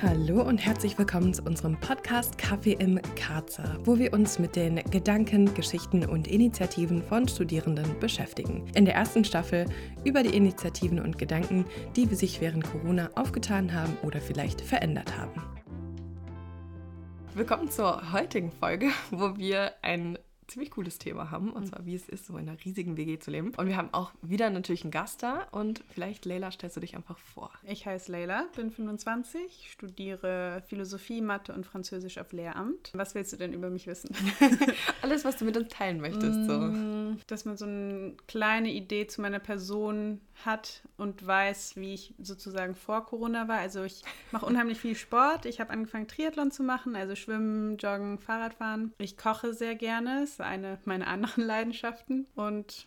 Hallo und herzlich willkommen zu unserem Podcast Kaffee im Karzer, wo wir uns mit den Gedanken, Geschichten und Initiativen von Studierenden beschäftigen. In der ersten Staffel über die Initiativen und Gedanken, die sich während Corona aufgetan haben oder vielleicht verändert haben. Willkommen zur heutigen Folge, wo wir ein ziemlich cooles Thema haben, und mhm. zwar wie es ist, so in einer riesigen WG zu leben. Und wir haben auch wieder natürlich einen Gast da und vielleicht, Leila, stellst du dich einfach vor. Ich heiße Leila, bin 25, studiere Philosophie, Mathe und Französisch auf Lehramt. Was willst du denn über mich wissen? Alles, was du mit uns teilen möchtest. So. Mm, dass man so eine kleine Idee zu meiner Person hat und weiß, wie ich sozusagen vor Corona war. Also ich mache unheimlich viel Sport. Ich habe angefangen, Triathlon zu machen, also Schwimmen, Joggen, Fahrradfahren. Ich koche sehr gerne ist eine meiner anderen Leidenschaften und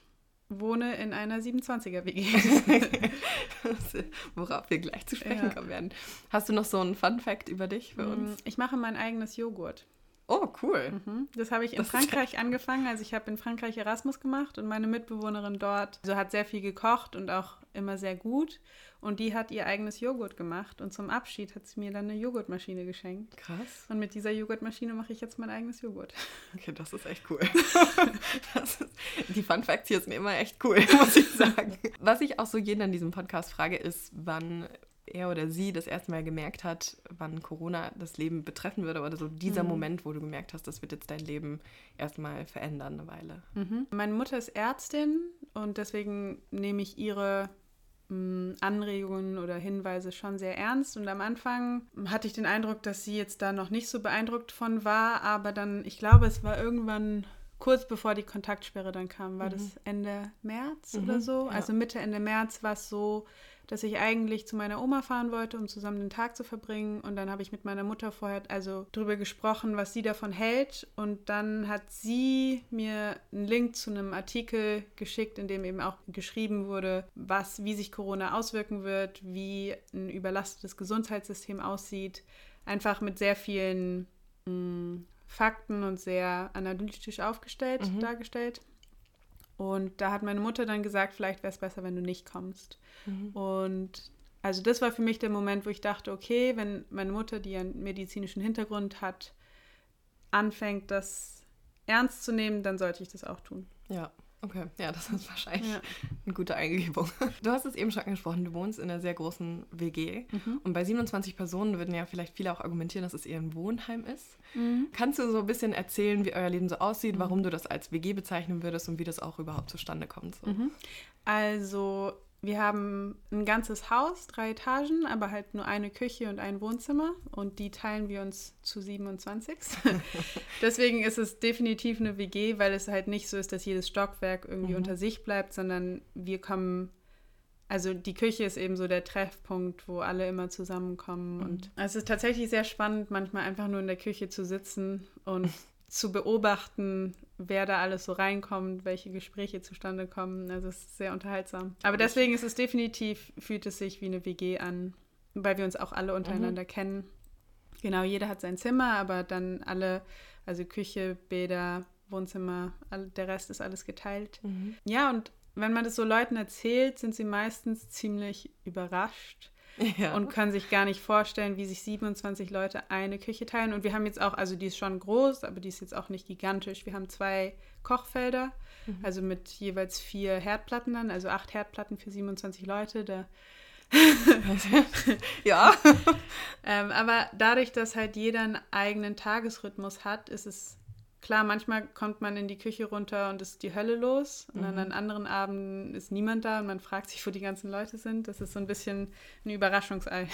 wohne in einer 27er WG. Worauf wir gleich zu sprechen ja. kommen werden. Hast du noch so einen Fun Fact über dich für uns? Ich mache mein eigenes Joghurt. Oh, cool. Mhm. Das habe ich in das Frankreich angefangen. Also ich habe in Frankreich Erasmus gemacht und meine Mitbewohnerin dort also hat sehr viel gekocht und auch immer sehr gut. Und die hat ihr eigenes Joghurt gemacht und zum Abschied hat sie mir dann eine Joghurtmaschine geschenkt. Krass. Und mit dieser Joghurtmaschine mache ich jetzt mein eigenes Joghurt. Okay, das ist echt cool. Ist, die Fun Facts hier sind immer echt cool, muss ich sagen. Was ich auch so jeden an diesem Podcast frage, ist, wann er oder sie das erste Mal gemerkt hat, wann Corona das Leben betreffen würde oder so dieser mhm. Moment, wo du gemerkt hast, das wird jetzt dein Leben erstmal verändern eine Weile. Mhm. Meine Mutter ist Ärztin und deswegen nehme ich ihre Anregungen oder Hinweise schon sehr ernst. Und am Anfang hatte ich den Eindruck, dass sie jetzt da noch nicht so beeindruckt von war, aber dann, ich glaube, es war irgendwann kurz bevor die Kontaktsperre dann kam, war mhm. das Ende März mhm, oder so. Ja. Also Mitte, Ende März war es so, dass ich eigentlich zu meiner Oma fahren wollte, um zusammen den Tag zu verbringen. Und dann habe ich mit meiner Mutter vorher also darüber gesprochen, was sie davon hält. Und dann hat sie mir einen Link zu einem Artikel geschickt, in dem eben auch geschrieben wurde, was, wie sich Corona auswirken wird, wie ein überlastetes Gesundheitssystem aussieht. Einfach mit sehr vielen mm, Fakten und sehr analytisch aufgestellt, mhm. dargestellt. Und da hat meine Mutter dann gesagt, vielleicht wäre es besser, wenn du nicht kommst. Mhm. Und also das war für mich der Moment, wo ich dachte, okay, wenn meine Mutter, die einen medizinischen Hintergrund hat, anfängt, das ernst zu nehmen, dann sollte ich das auch tun. Ja. Okay, ja, das ist wahrscheinlich ja. eine gute Eingebung. Du hast es eben schon angesprochen, du wohnst in einer sehr großen WG. Mhm. Und bei 27 Personen würden ja vielleicht viele auch argumentieren, dass es eher ein Wohnheim ist. Mhm. Kannst du so ein bisschen erzählen, wie euer Leben so aussieht, mhm. warum du das als WG bezeichnen würdest und wie das auch überhaupt zustande kommt? So? Mhm. Also wir haben ein ganzes Haus, drei Etagen, aber halt nur eine Küche und ein Wohnzimmer und die teilen wir uns zu 27. Deswegen ist es definitiv eine WG, weil es halt nicht so ist, dass jedes Stockwerk irgendwie mhm. unter sich bleibt, sondern wir kommen, also die Küche ist eben so der Treffpunkt, wo alle immer zusammenkommen mhm. und es ist tatsächlich sehr spannend, manchmal einfach nur in der Küche zu sitzen und zu beobachten, wer da alles so reinkommt, welche Gespräche zustande kommen. Also es ist sehr unterhaltsam. Aber deswegen ist es definitiv, fühlt es sich wie eine WG an, weil wir uns auch alle untereinander mhm. kennen. Genau, jeder hat sein Zimmer, aber dann alle, also Küche, Bäder, Wohnzimmer, all, der Rest ist alles geteilt. Mhm. Ja, und wenn man das so Leuten erzählt, sind sie meistens ziemlich überrascht ja. und können sich gar nicht vorstellen, wie sich 27 Leute eine Küche teilen. Und wir haben jetzt auch, also die ist schon groß, aber die ist jetzt auch nicht gigantisch. Wir haben zwei Kochfelder, mhm. also mit jeweils vier Herdplatten dann, also acht Herdplatten für 27 Leute. Da ja. ähm, aber dadurch, dass halt jeder einen eigenen Tagesrhythmus hat, ist es klar, manchmal kommt man in die Küche runter und ist die Hölle los. Und mhm. dann an anderen Abenden ist niemand da und man fragt sich, wo die ganzen Leute sind. Das ist so ein bisschen ein Überraschungsei.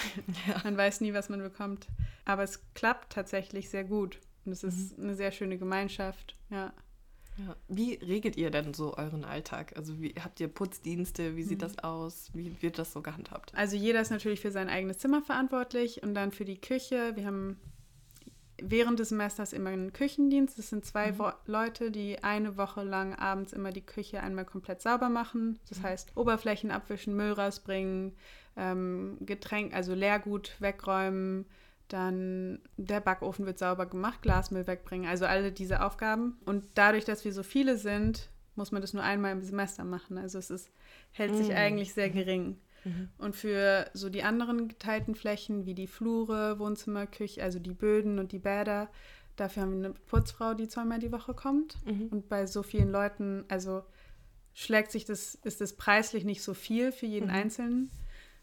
Ja. Man weiß nie, was man bekommt. Aber es klappt tatsächlich sehr gut. Und es ist mhm. eine sehr schöne Gemeinschaft. Ja. Ja. Wie regelt ihr denn so euren Alltag? Also wie habt ihr Putzdienste? Wie sieht mhm. das aus? Wie wird das so gehandhabt? Also jeder ist natürlich für sein eigenes Zimmer verantwortlich und dann für die Küche. Wir haben während des Semesters immer einen Küchendienst. Das sind zwei mhm. Leute, die eine Woche lang abends immer die Küche einmal komplett sauber machen. Das mhm. heißt, Oberflächen abwischen, Müll rausbringen, ähm, Getränk, also Leergut wegräumen. Dann der Backofen wird sauber gemacht, Glasmüll wegbringen, also alle diese Aufgaben. Und dadurch, dass wir so viele sind, muss man das nur einmal im Semester machen. Also es ist, hält sich mhm. eigentlich sehr gering. Mhm. Und für so die anderen geteilten Flächen, wie die Flure, Wohnzimmer, Küche, also die Böden und die Bäder, dafür haben wir eine Putzfrau, die zweimal die Woche kommt. Mhm. Und bei so vielen Leuten, also schlägt sich das, ist das preislich nicht so viel für jeden mhm. Einzelnen.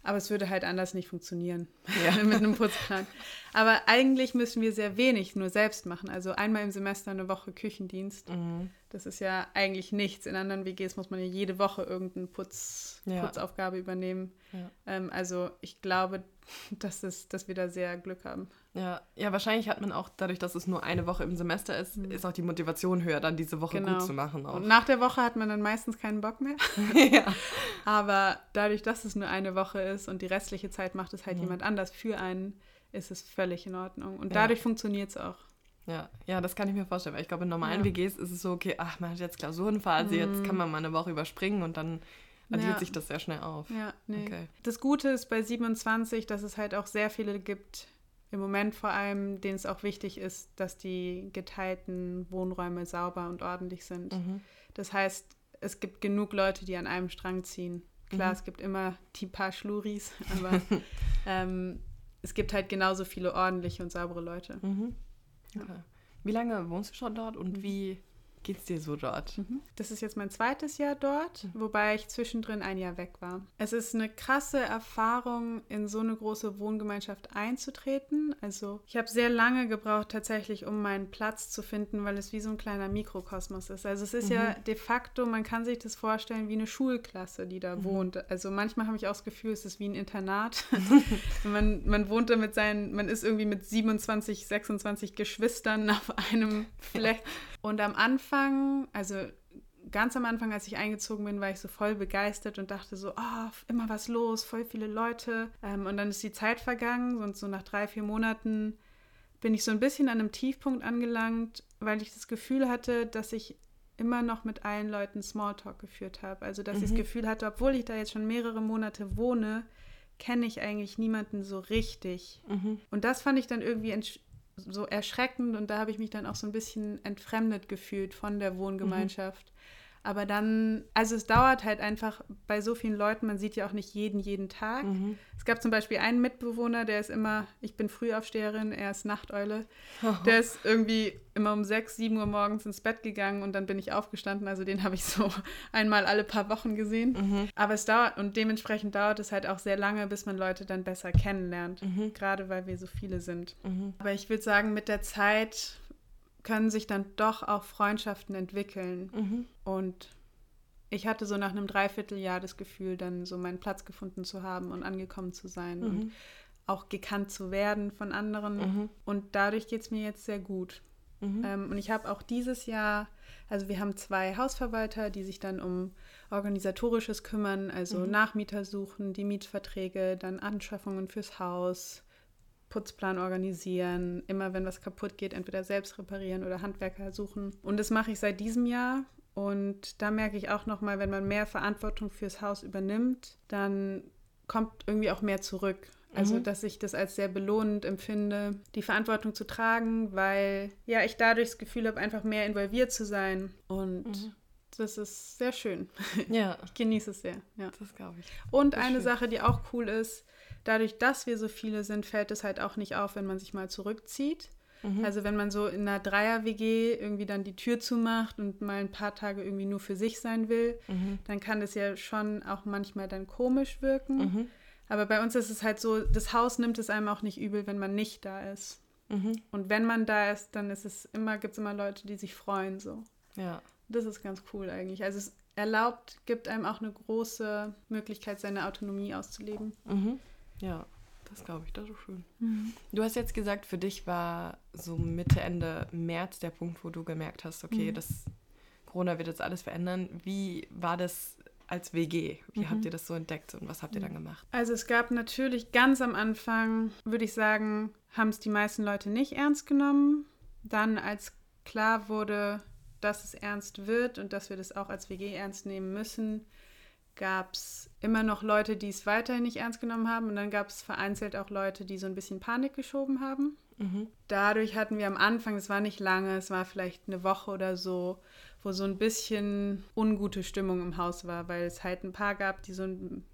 Aber es würde halt anders nicht funktionieren ja. mit einem Putzplan. Aber eigentlich müssen wir sehr wenig nur selbst machen. Also einmal im Semester eine Woche Küchendienst. Mhm. Das ist ja eigentlich nichts. In anderen WGs muss man ja jede Woche irgendeine Putz, ja. Putzaufgabe übernehmen. Ja. Ähm, also ich glaube, dass, es, dass wir da sehr Glück haben. Ja, ja, wahrscheinlich hat man auch dadurch, dass es nur eine Woche im Semester ist, mhm. ist auch die Motivation höher, dann diese Woche genau. gut zu machen. Auch. Und nach der Woche hat man dann meistens keinen Bock mehr. ja. Aber dadurch, dass es nur eine Woche ist und die restliche Zeit macht es halt mhm. jemand anders für einen, ist es völlig in Ordnung. Und dadurch ja. funktioniert es auch. Ja, ja, das kann ich mir vorstellen, weil ich glaube, in normalen ja. WGs ist es so, okay, ach, man hat jetzt Klausurenphase, mhm. jetzt kann man mal eine Woche überspringen und dann addiert ja. sich das sehr schnell auf. Ja, nee. Okay. Das Gute ist bei 27, dass es halt auch sehr viele gibt, im Moment vor allem, denen es auch wichtig ist, dass die geteilten Wohnräume sauber und ordentlich sind. Mhm. Das heißt, es gibt genug Leute, die an einem Strang ziehen. Klar, mhm. es gibt immer die paar Schluris, aber ähm, es gibt halt genauso viele ordentliche und saubere Leute. Mhm. Okay. Wie lange wohnst du schon dort und mhm. wie geht's dir so dort? Mhm. Das ist jetzt mein zweites Jahr dort, wobei ich zwischendrin ein Jahr weg war. Es ist eine krasse Erfahrung, in so eine große Wohngemeinschaft einzutreten. Also ich habe sehr lange gebraucht tatsächlich, um meinen Platz zu finden, weil es wie so ein kleiner Mikrokosmos ist. Also es ist mhm. ja de facto, man kann sich das vorstellen wie eine Schulklasse, die da mhm. wohnt. Also manchmal habe ich auch das Gefühl, es ist wie ein Internat. man, man wohnt da mit seinen, man ist irgendwie mit 27, 26 Geschwistern auf einem Fleck. Und am Anfang, also ganz am Anfang, als ich eingezogen bin, war ich so voll begeistert und dachte so, oh, immer was los, voll viele Leute. Ähm, und dann ist die Zeit vergangen und so nach drei, vier Monaten bin ich so ein bisschen an einem Tiefpunkt angelangt, weil ich das Gefühl hatte, dass ich immer noch mit allen Leuten Smalltalk geführt habe. Also dass mhm. ich das mhm. Gefühl hatte, obwohl ich da jetzt schon mehrere Monate wohne, kenne ich eigentlich niemanden so richtig. Mhm. Und das fand ich dann irgendwie so erschreckend und da habe ich mich dann auch so ein bisschen entfremdet gefühlt von der Wohngemeinschaft. Mhm. Aber dann, also es dauert halt einfach bei so vielen Leuten, man sieht ja auch nicht jeden jeden Tag. Mhm. Es gab zum Beispiel einen Mitbewohner, der ist immer, ich bin Frühaufsteherin, er ist Nachteule. Oh. Der ist irgendwie immer um sechs, sieben Uhr morgens ins Bett gegangen und dann bin ich aufgestanden. Also den habe ich so einmal alle paar Wochen gesehen. Mhm. Aber es dauert und dementsprechend dauert es halt auch sehr lange, bis man Leute dann besser kennenlernt. Mhm. Gerade weil wir so viele sind. Mhm. Aber ich würde sagen, mit der Zeit können sich dann doch auch Freundschaften entwickeln. Mhm. Und ich hatte so nach einem Dreivierteljahr das Gefühl, dann so meinen Platz gefunden zu haben und angekommen zu sein mhm. und auch gekannt zu werden von anderen. Mhm. Und dadurch geht es mir jetzt sehr gut. Mhm. Ähm, und ich habe auch dieses Jahr, also wir haben zwei Hausverwalter, die sich dann um organisatorisches kümmern, also mhm. Nachmieter suchen, die Mietverträge, dann Anschaffungen fürs Haus, Putzplan organisieren, immer wenn was kaputt geht, entweder selbst reparieren oder Handwerker suchen. Und das mache ich seit diesem Jahr. Und da merke ich auch nochmal, wenn man mehr Verantwortung fürs Haus übernimmt, dann kommt irgendwie auch mehr zurück. Also, mhm. dass ich das als sehr belohnend empfinde, die Verantwortung zu tragen, weil ja ich dadurch das Gefühl habe, einfach mehr involviert zu sein. Und mhm. das ist sehr schön. Ja. Ich genieße es sehr. Ja. Das glaube ich. Und eine schön. Sache, die auch cool ist, dadurch, dass wir so viele sind, fällt es halt auch nicht auf, wenn man sich mal zurückzieht. Mhm. Also wenn man so in einer Dreier-WG irgendwie dann die Tür zumacht und mal ein paar Tage irgendwie nur für sich sein will, mhm. dann kann das ja schon auch manchmal dann komisch wirken. Mhm. Aber bei uns ist es halt so, das Haus nimmt es einem auch nicht übel, wenn man nicht da ist. Mhm. Und wenn man da ist, dann ist es immer, gibt es immer Leute, die sich freuen so. Ja. Das ist ganz cool eigentlich. Also es erlaubt, gibt einem auch eine große Möglichkeit, seine Autonomie auszuleben. Mhm. Ja, das glaube ich, das ist schön. Mhm. Du hast jetzt gesagt, für dich war so Mitte, Ende März der Punkt, wo du gemerkt hast, okay, mhm. das Corona wird jetzt alles verändern. Wie war das als WG? Wie mhm. habt ihr das so entdeckt und was habt ihr dann gemacht? Also es gab natürlich ganz am Anfang, würde ich sagen, haben es die meisten Leute nicht ernst genommen. Dann, als klar wurde, dass es ernst wird und dass wir das auch als WG ernst nehmen müssen, gab es immer noch Leute, die es weiterhin nicht ernst genommen haben und dann gab es vereinzelt auch Leute, die so ein bisschen Panik geschoben haben. Mhm. Dadurch hatten wir am Anfang, es war nicht lange, es war vielleicht eine Woche oder so, wo so ein bisschen ungute Stimmung im Haus war, weil es halt ein paar gab, die so ein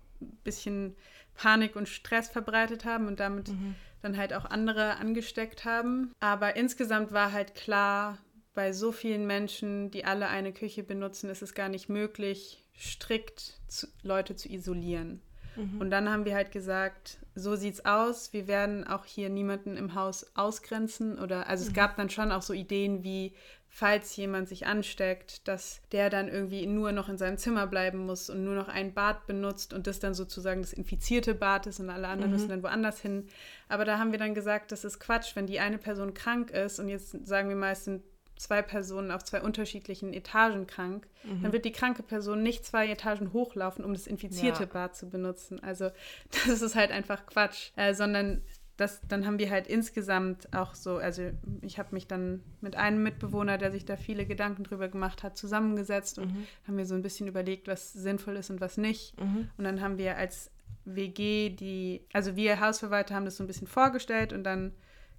bisschen Panik und Stress verbreitet haben und damit mhm. dann halt auch andere angesteckt haben. Aber insgesamt war halt klar, bei so vielen Menschen, die alle eine Küche benutzen, ist es gar nicht möglich, strikt zu, Leute zu isolieren. Mhm. Und dann haben wir halt gesagt, so sieht's aus. Wir werden auch hier niemanden im Haus ausgrenzen oder also mhm. es gab dann schon auch so Ideen wie falls jemand sich ansteckt, dass der dann irgendwie nur noch in seinem Zimmer bleiben muss und nur noch ein Bad benutzt und das dann sozusagen das infizierte Bad ist und alle anderen mhm. müssen dann woanders hin. Aber da haben wir dann gesagt, das ist Quatsch, wenn die eine Person krank ist und jetzt sagen wir mal, es sind zwei Personen auf zwei unterschiedlichen Etagen krank, mhm. dann wird die kranke Person nicht zwei Etagen hochlaufen, um das infizierte ja. Bad zu benutzen. Also das ist halt einfach Quatsch, äh, sondern das, dann haben wir halt insgesamt auch so, also ich habe mich dann mit einem Mitbewohner, der sich da viele Gedanken drüber gemacht hat, zusammengesetzt und mhm. haben mir so ein bisschen überlegt, was sinnvoll ist und was nicht. Mhm. Und dann haben wir als WG die, also wir Hausverwalter haben das so ein bisschen vorgestellt und dann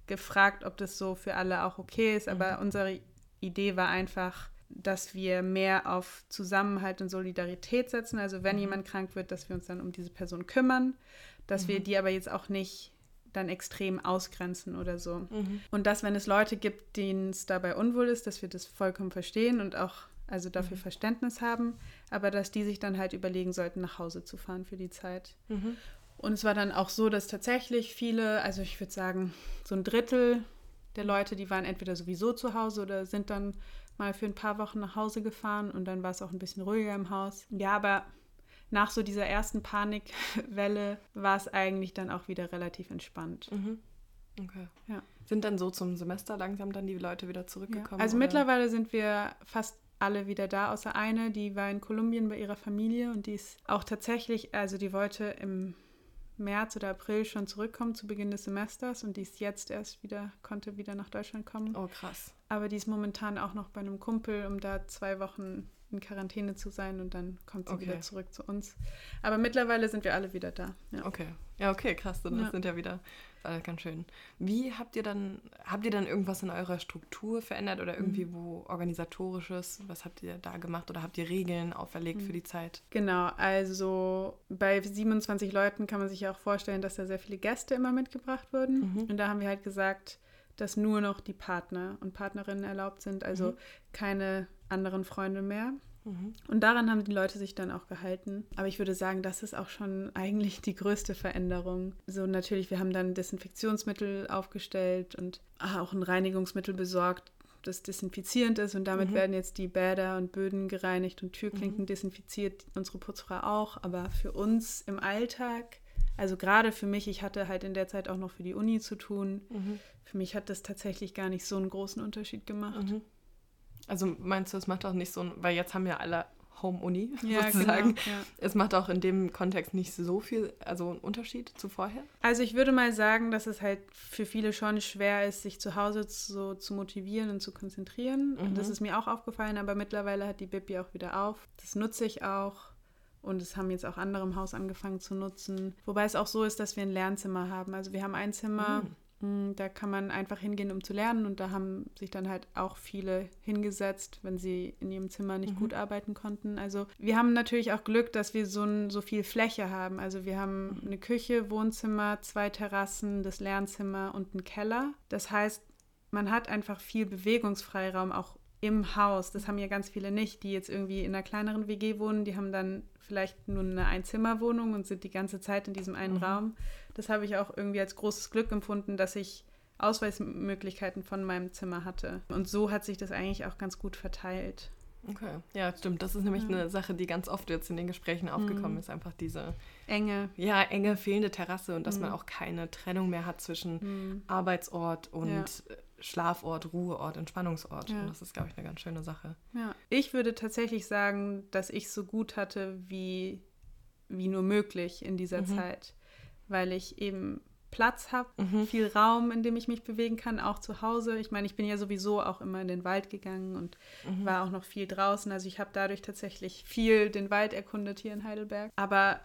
gefragt, ob das so für alle auch okay ist. Aber mhm. unsere Idee war einfach, dass wir mehr auf Zusammenhalt und Solidarität setzen. Also wenn mhm. jemand krank wird, dass wir uns dann um diese Person kümmern, dass wir mhm. die aber jetzt auch nicht dann extrem ausgrenzen oder so. Mhm. Und dass, wenn es Leute gibt, denen es dabei unwohl ist, dass wir das vollkommen verstehen und auch also dafür mhm. Verständnis haben, aber dass die sich dann halt überlegen sollten, nach Hause zu fahren für die Zeit. Mhm. Und es war dann auch so, dass tatsächlich viele, also ich würde sagen, so ein Drittel der Leute, die waren entweder sowieso zu Hause oder sind dann mal für ein paar Wochen nach Hause gefahren und dann war es auch ein bisschen ruhiger im Haus. Ja, aber nach so dieser ersten Panikwelle war es eigentlich dann auch wieder relativ entspannt. Mhm. Okay. Ja. Sind dann so zum Semester langsam dann die Leute wieder zurückgekommen? Ja. Also oder? mittlerweile sind wir fast alle wieder da, außer eine, die war in Kolumbien bei ihrer Familie und die ist auch tatsächlich, also die wollte im März oder April schon zurückkommen zu Beginn des Semesters und die ist jetzt erst wieder, konnte wieder nach Deutschland kommen. Oh, krass. Aber die ist momentan auch noch bei einem Kumpel, um da zwei Wochen in Quarantäne zu sein und dann kommt sie okay. wieder zurück zu uns. Aber mittlerweile sind wir alle wieder da. Ja. Okay. Ja, okay, krass. Dann ja. sind ja wieder äh, ganz schön. Wie habt ihr dann, habt ihr dann irgendwas in eurer Struktur verändert oder irgendwie mhm. wo organisatorisches? Was habt ihr da gemacht oder habt ihr Regeln auferlegt mhm. für die Zeit? Genau, also bei 27 Leuten kann man sich ja auch vorstellen, dass da sehr viele Gäste immer mitgebracht wurden. Mhm. Und da haben wir halt gesagt, dass nur noch die Partner und Partnerinnen erlaubt sind, also mhm. keine anderen Freunde mehr. Mhm. Und daran haben die Leute sich dann auch gehalten. Aber ich würde sagen, das ist auch schon eigentlich die größte Veränderung. So natürlich, wir haben dann Desinfektionsmittel aufgestellt und auch ein Reinigungsmittel besorgt, das desinfizierend ist. Und damit mhm. werden jetzt die Bäder und Böden gereinigt und Türklinken mhm. desinfiziert, unsere Putzfrau auch. Aber für uns im Alltag also gerade für mich, ich hatte halt in der Zeit auch noch für die Uni zu tun. Mhm. Für mich hat das tatsächlich gar nicht so einen großen Unterschied gemacht. Mhm. Also meinst du, es macht auch nicht so, weil jetzt haben ja alle Home-Uni ja, sozusagen. Genau, ja. Es macht auch in dem Kontext nicht so viel, also einen Unterschied zu vorher? Also ich würde mal sagen, dass es halt für viele schon schwer ist, sich zu Hause so zu motivieren und zu konzentrieren. Mhm. Das ist mir auch aufgefallen, aber mittlerweile hat die Bibi auch wieder auf. Das nutze ich auch. Und es haben jetzt auch andere im Haus angefangen zu nutzen. Wobei es auch so ist, dass wir ein Lernzimmer haben. Also wir haben ein Zimmer, mhm. Da kann man einfach hingehen, um zu lernen. Und da haben sich dann halt auch viele hingesetzt, wenn sie in ihrem Zimmer nicht mhm. gut arbeiten konnten. Also wir haben natürlich auch Glück, dass wir so, ein, so viel Fläche haben. Also wir haben mhm. eine Küche, Wohnzimmer, zwei Terrassen, das Lernzimmer und einen Keller. Das heißt, man hat einfach viel Bewegungsfreiraum auch im Haus. Das haben ja ganz viele nicht, die jetzt irgendwie in einer kleineren WG wohnen. Die haben dann vielleicht nur eine Einzimmerwohnung und sind die ganze Zeit in diesem einen mhm. Raum. Das habe ich auch irgendwie als großes Glück empfunden, dass ich Ausweismöglichkeiten von meinem Zimmer hatte. Und so hat sich das eigentlich auch ganz gut verteilt. Okay, ja, stimmt. Das ist nämlich ja. eine Sache, die ganz oft jetzt in den Gesprächen aufgekommen mhm. ist. Einfach diese enge, ja, enge fehlende Terrasse und dass mhm. man auch keine Trennung mehr hat zwischen mhm. Arbeitsort und ja. Schlafort, Ruheort, Entspannungsort. Ja. Und das ist, glaube ich, eine ganz schöne Sache. Ja, ich würde tatsächlich sagen, dass ich so gut hatte wie, wie nur möglich in dieser mhm. Zeit, weil ich eben Platz habe, mhm. viel Raum, in dem ich mich bewegen kann, auch zu Hause. Ich meine, ich bin ja sowieso auch immer in den Wald gegangen und mhm. war auch noch viel draußen. Also ich habe dadurch tatsächlich viel den Wald erkundet hier in Heidelberg. Aber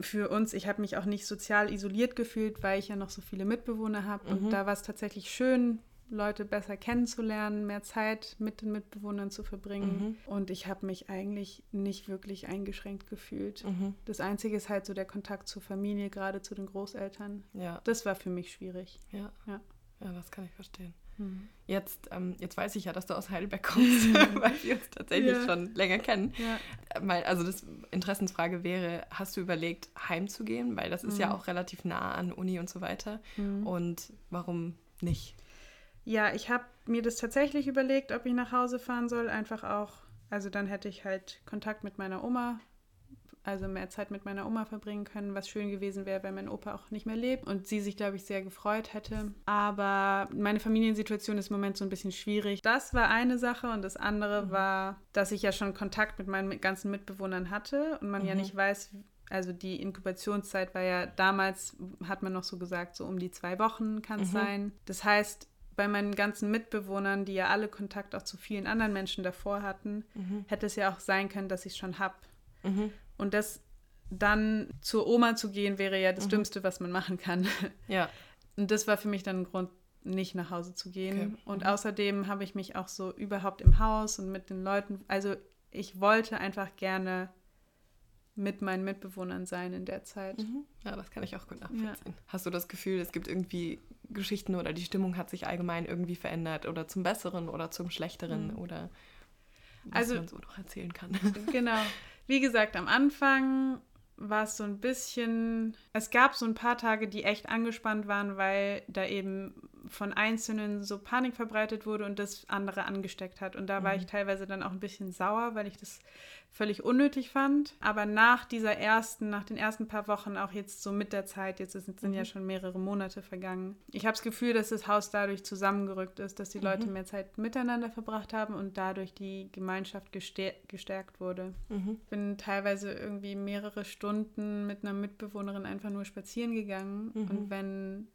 für uns, ich habe mich auch nicht sozial isoliert gefühlt, weil ich ja noch so viele Mitbewohner habe. Mhm. Und da war es tatsächlich schön, Leute besser kennenzulernen, mehr Zeit mit den Mitbewohnern zu verbringen. Mhm. Und ich habe mich eigentlich nicht wirklich eingeschränkt gefühlt. Mhm. Das Einzige ist halt so der Kontakt zur Familie, gerade zu den Großeltern. Ja. Das war für mich schwierig. Ja. Ja, ja das kann ich verstehen. Mhm. Jetzt, ähm, jetzt weiß ich ja, dass du aus Heidelberg kommst, weil wir uns tatsächlich ja. schon länger kennen. Ja. Mal, also das Interessensfrage wäre, hast du überlegt, heimzugehen? Weil das ist mhm. ja auch relativ nah an Uni und so weiter. Mhm. Und warum nicht? Ja, ich habe mir das tatsächlich überlegt, ob ich nach Hause fahren soll. Einfach auch, also dann hätte ich halt Kontakt mit meiner Oma also mehr Zeit mit meiner Oma verbringen können, was schön gewesen wäre, wenn mein Opa auch nicht mehr lebt und sie sich, glaube ich, sehr gefreut hätte. Aber meine Familiensituation ist im Moment so ein bisschen schwierig. Das war eine Sache und das andere mhm. war, dass ich ja schon Kontakt mit meinen ganzen Mitbewohnern hatte und man mhm. ja nicht weiß, also die Inkubationszeit war ja damals, hat man noch so gesagt, so um die zwei Wochen kann es mhm. sein. Das heißt, bei meinen ganzen Mitbewohnern, die ja alle Kontakt auch zu vielen anderen Menschen davor hatten, mhm. hätte es ja auch sein können, dass ich es schon habe. Mhm. Und das dann zur Oma zu gehen, wäre ja das mhm. Dümmste, was man machen kann. Ja. Und das war für mich dann ein Grund, nicht nach Hause zu gehen. Okay. Und mhm. außerdem habe ich mich auch so überhaupt im Haus und mit den Leuten, also ich wollte einfach gerne mit meinen Mitbewohnern sein in der Zeit. Mhm. Ja, das kann ich auch gut nachvollziehen. Ja. Hast du das Gefühl, es gibt irgendwie Geschichten oder die Stimmung hat sich allgemein irgendwie verändert oder zum Besseren oder zum Schlechteren mhm. oder was also, man so noch erzählen kann? Genau. Wie gesagt, am Anfang war es so ein bisschen, es gab so ein paar Tage, die echt angespannt waren, weil da eben von Einzelnen so Panik verbreitet wurde und das andere angesteckt hat. Und da war mhm. ich teilweise dann auch ein bisschen sauer, weil ich das völlig unnötig fand. Aber nach dieser ersten, nach den ersten paar Wochen, auch jetzt so mit der Zeit, jetzt sind, sind mhm. ja schon mehrere Monate vergangen. Ich habe das Gefühl, dass das Haus dadurch zusammengerückt ist, dass die Leute mhm. mehr Zeit miteinander verbracht haben und dadurch die Gemeinschaft gestärkt wurde. Mhm. Ich bin teilweise irgendwie mehrere Stunden mit einer Mitbewohnerin einfach nur spazieren gegangen. Mhm. Und wenn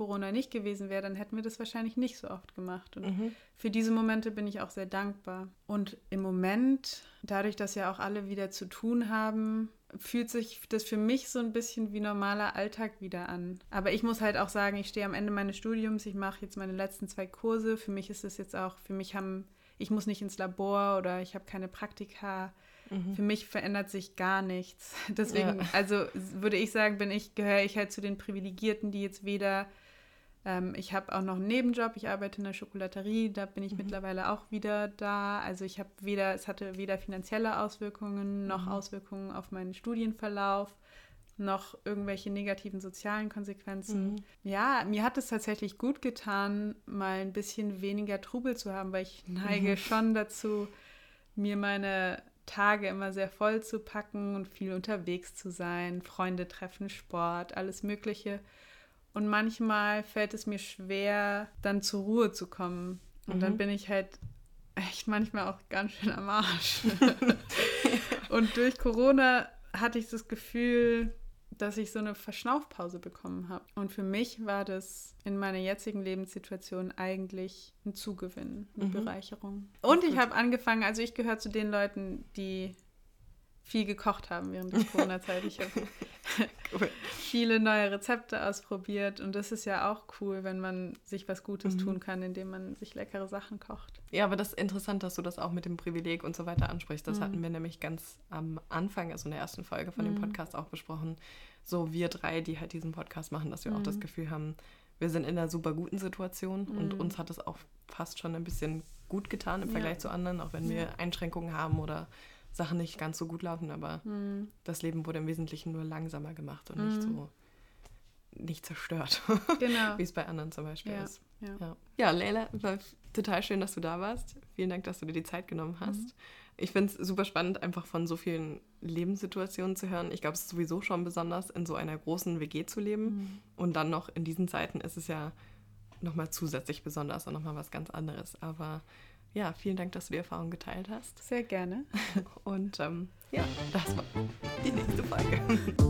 Corona nicht gewesen wäre, dann hätten wir das wahrscheinlich nicht so oft gemacht. Und mhm. für diese Momente bin ich auch sehr dankbar. Und im Moment, dadurch, dass ja auch alle wieder zu tun haben, fühlt sich das für mich so ein bisschen wie normaler Alltag wieder an. Aber ich muss halt auch sagen, ich stehe am Ende meines Studiums, ich mache jetzt meine letzten zwei Kurse. Für mich ist es jetzt auch, für mich haben, ich muss nicht ins Labor oder ich habe keine Praktika. Mhm. Für mich verändert sich gar nichts. Deswegen, ja. also würde ich sagen, bin ich, gehöre ich halt zu den Privilegierten, die jetzt weder ähm, ich habe auch noch einen Nebenjob, ich arbeite in der Schokolaterie, da bin ich mhm. mittlerweile auch wieder da. Also ich habe weder, es hatte weder finanzielle Auswirkungen noch mhm. Auswirkungen auf meinen Studienverlauf noch irgendwelche negativen sozialen Konsequenzen. Mhm. Ja, mir hat es tatsächlich gut getan, mal ein bisschen weniger Trubel zu haben, weil ich neige mhm. schon dazu, mir meine Tage immer sehr voll zu packen und viel unterwegs zu sein, Freunde treffen, Sport, alles Mögliche. Und manchmal fällt es mir schwer, dann zur Ruhe zu kommen. Und mhm. dann bin ich halt echt manchmal auch ganz schön am Arsch. und durch Corona hatte ich das Gefühl, dass ich so eine Verschnaufpause bekommen habe. Und für mich war das in meiner jetzigen Lebenssituation eigentlich ein Zugewinn, eine mhm. Bereicherung. Und ich habe angefangen, also ich gehöre zu den Leuten, die viel gekocht haben während der Corona-Zeit. Ich habe cool. viele neue Rezepte ausprobiert und das ist ja auch cool, wenn man sich was Gutes mhm. tun kann, indem man sich leckere Sachen kocht. Ja, aber das ist interessant, dass du das auch mit dem Privileg und so weiter ansprichst. Das mhm. hatten wir nämlich ganz am Anfang, also in der ersten Folge von dem mhm. Podcast auch besprochen. So wir drei, die halt diesen Podcast machen, dass wir auch das mhm. Gefühl haben, wir sind in einer super guten Situation und mhm. uns hat es auch fast schon ein bisschen gut getan im Vergleich ja. zu anderen, auch wenn wir Einschränkungen haben oder Sachen nicht ganz so gut laufen, aber mhm. das Leben wurde im Wesentlichen nur langsamer gemacht und mhm. nicht so nicht zerstört. Genau. Wie es bei anderen zum Beispiel ja. ist. Ja. ja. Ja, Leila, war total schön, dass du da warst. Vielen Dank, dass du dir die Zeit genommen hast. Mhm. Ich finde es super spannend, einfach von so vielen Lebenssituationen zu hören. Ich glaube, es ist sowieso schon besonders, in so einer großen WG zu leben. Mhm. Und dann noch in diesen Zeiten ist es ja nochmal zusätzlich besonders und nochmal was ganz anderes. Aber ja, vielen Dank, dass du die Erfahrung geteilt hast. Sehr gerne. Und ähm, ja, das war die nächste Folge.